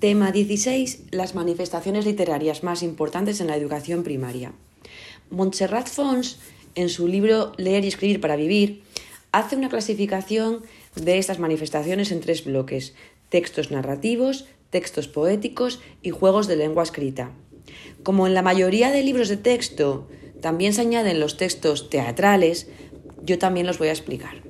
Tema 16. Las manifestaciones literarias más importantes en la educación primaria. Montserrat Fons, en su libro Leer y escribir para vivir, hace una clasificación de estas manifestaciones en tres bloques, textos narrativos, textos poéticos y juegos de lengua escrita. Como en la mayoría de libros de texto también se añaden los textos teatrales, yo también los voy a explicar.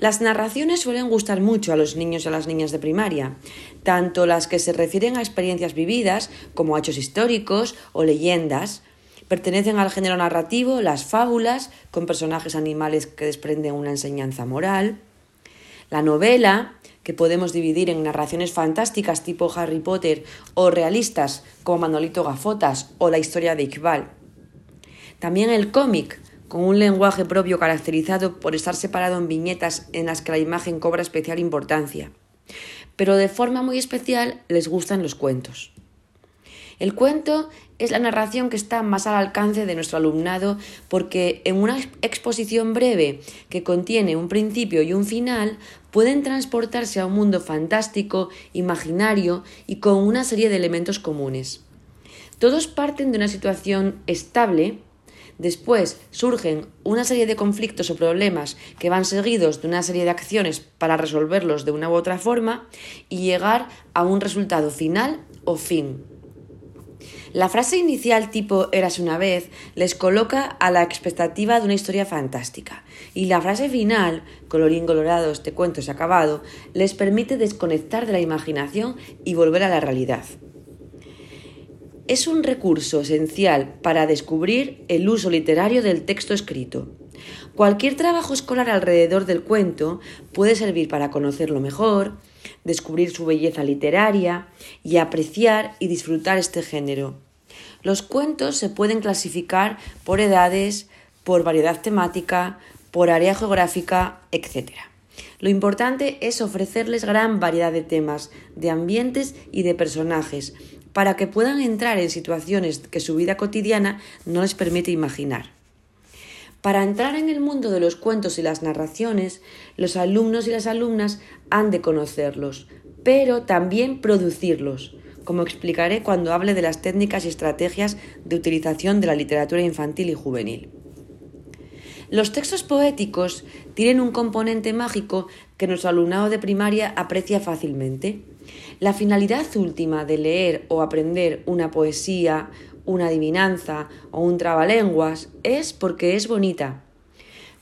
Las narraciones suelen gustar mucho a los niños y a las niñas de primaria, tanto las que se refieren a experiencias vividas como a hechos históricos o leyendas. Pertenecen al género narrativo las fábulas, con personajes animales que desprenden una enseñanza moral. La novela, que podemos dividir en narraciones fantásticas tipo Harry Potter o realistas como Manolito Gafotas o la historia de Iqbal. También el cómic, con un lenguaje propio caracterizado por estar separado en viñetas en las que la imagen cobra especial importancia. Pero de forma muy especial les gustan los cuentos. El cuento es la narración que está más al alcance de nuestro alumnado porque en una exposición breve que contiene un principio y un final pueden transportarse a un mundo fantástico, imaginario y con una serie de elementos comunes. Todos parten de una situación estable Después surgen una serie de conflictos o problemas que van seguidos de una serie de acciones para resolverlos de una u otra forma y llegar a un resultado final o fin. La frase inicial tipo eras una vez les coloca a la expectativa de una historia fantástica y la frase final, colorín colorado, este cuento ha acabado, les permite desconectar de la imaginación y volver a la realidad es un recurso esencial para descubrir el uso literario del texto escrito. Cualquier trabajo escolar alrededor del cuento puede servir para conocerlo mejor, descubrir su belleza literaria y apreciar y disfrutar este género. Los cuentos se pueden clasificar por edades, por variedad temática, por área geográfica, etc. Lo importante es ofrecerles gran variedad de temas, de ambientes y de personajes, para que puedan entrar en situaciones que su vida cotidiana no les permite imaginar. Para entrar en el mundo de los cuentos y las narraciones, los alumnos y las alumnas han de conocerlos, pero también producirlos, como explicaré cuando hable de las técnicas y estrategias de utilización de la literatura infantil y juvenil. Los textos poéticos tienen un componente mágico que nuestro alumnado de primaria aprecia fácilmente. La finalidad última de leer o aprender una poesía, una adivinanza o un trabalenguas es porque es bonita.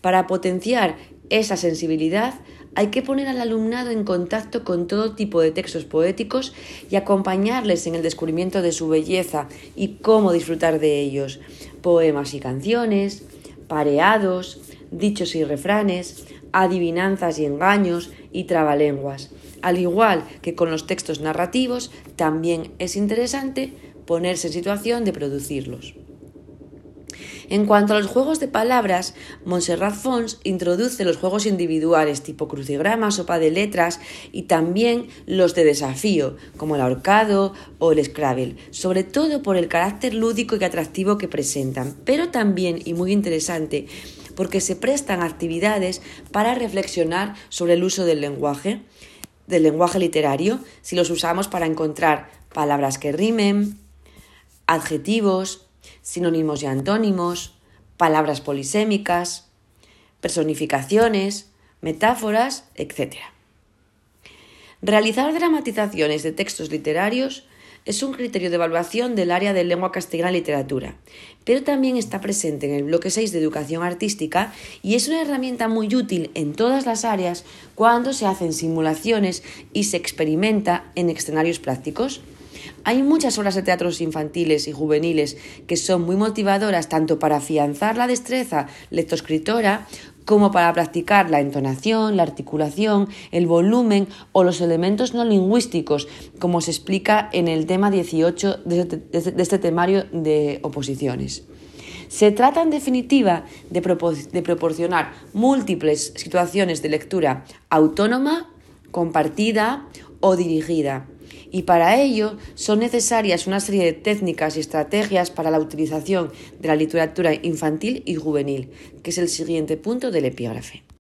Para potenciar esa sensibilidad hay que poner al alumnado en contacto con todo tipo de textos poéticos y acompañarles en el descubrimiento de su belleza y cómo disfrutar de ellos. Poemas y canciones, pareados, dichos y refranes, adivinanzas y engaños y trabalenguas. Al igual que con los textos narrativos, también es interesante ponerse en situación de producirlos. En cuanto a los juegos de palabras, Montserrat Fons introduce los juegos individuales tipo crucigrama, sopa de letras y también los de desafío, como el ahorcado o el Scrabble, sobre todo por el carácter lúdico y atractivo que presentan, pero también, y muy interesante, porque se prestan actividades para reflexionar sobre el uso del lenguaje, del lenguaje literario, si los usamos para encontrar palabras que rimen, adjetivos, sinónimos y antónimos, palabras polisémicas, personificaciones, metáforas, etc. Realizar dramatizaciones de textos literarios es un criterio de evaluación del área de lengua castellana literatura, pero también está presente en el bloque 6 de educación artística y es una herramienta muy útil en todas las áreas cuando se hacen simulaciones y se experimenta en escenarios prácticos. Hay muchas obras de teatros infantiles y juveniles que son muy motivadoras tanto para afianzar la destreza lectoescritora como para practicar la entonación, la articulación, el volumen o los elementos no lingüísticos, como se explica en el tema 18 este, de este, temario de oposiciones. Se trata, en definitiva, de, de proporcionar múltiples situaciones de lectura autónoma, compartida o dirigida y para ello son necesarias una serie de técnicas y estrategias para la utilización de la literatura infantil y juvenil, que es el siguiente punto del epígrafe.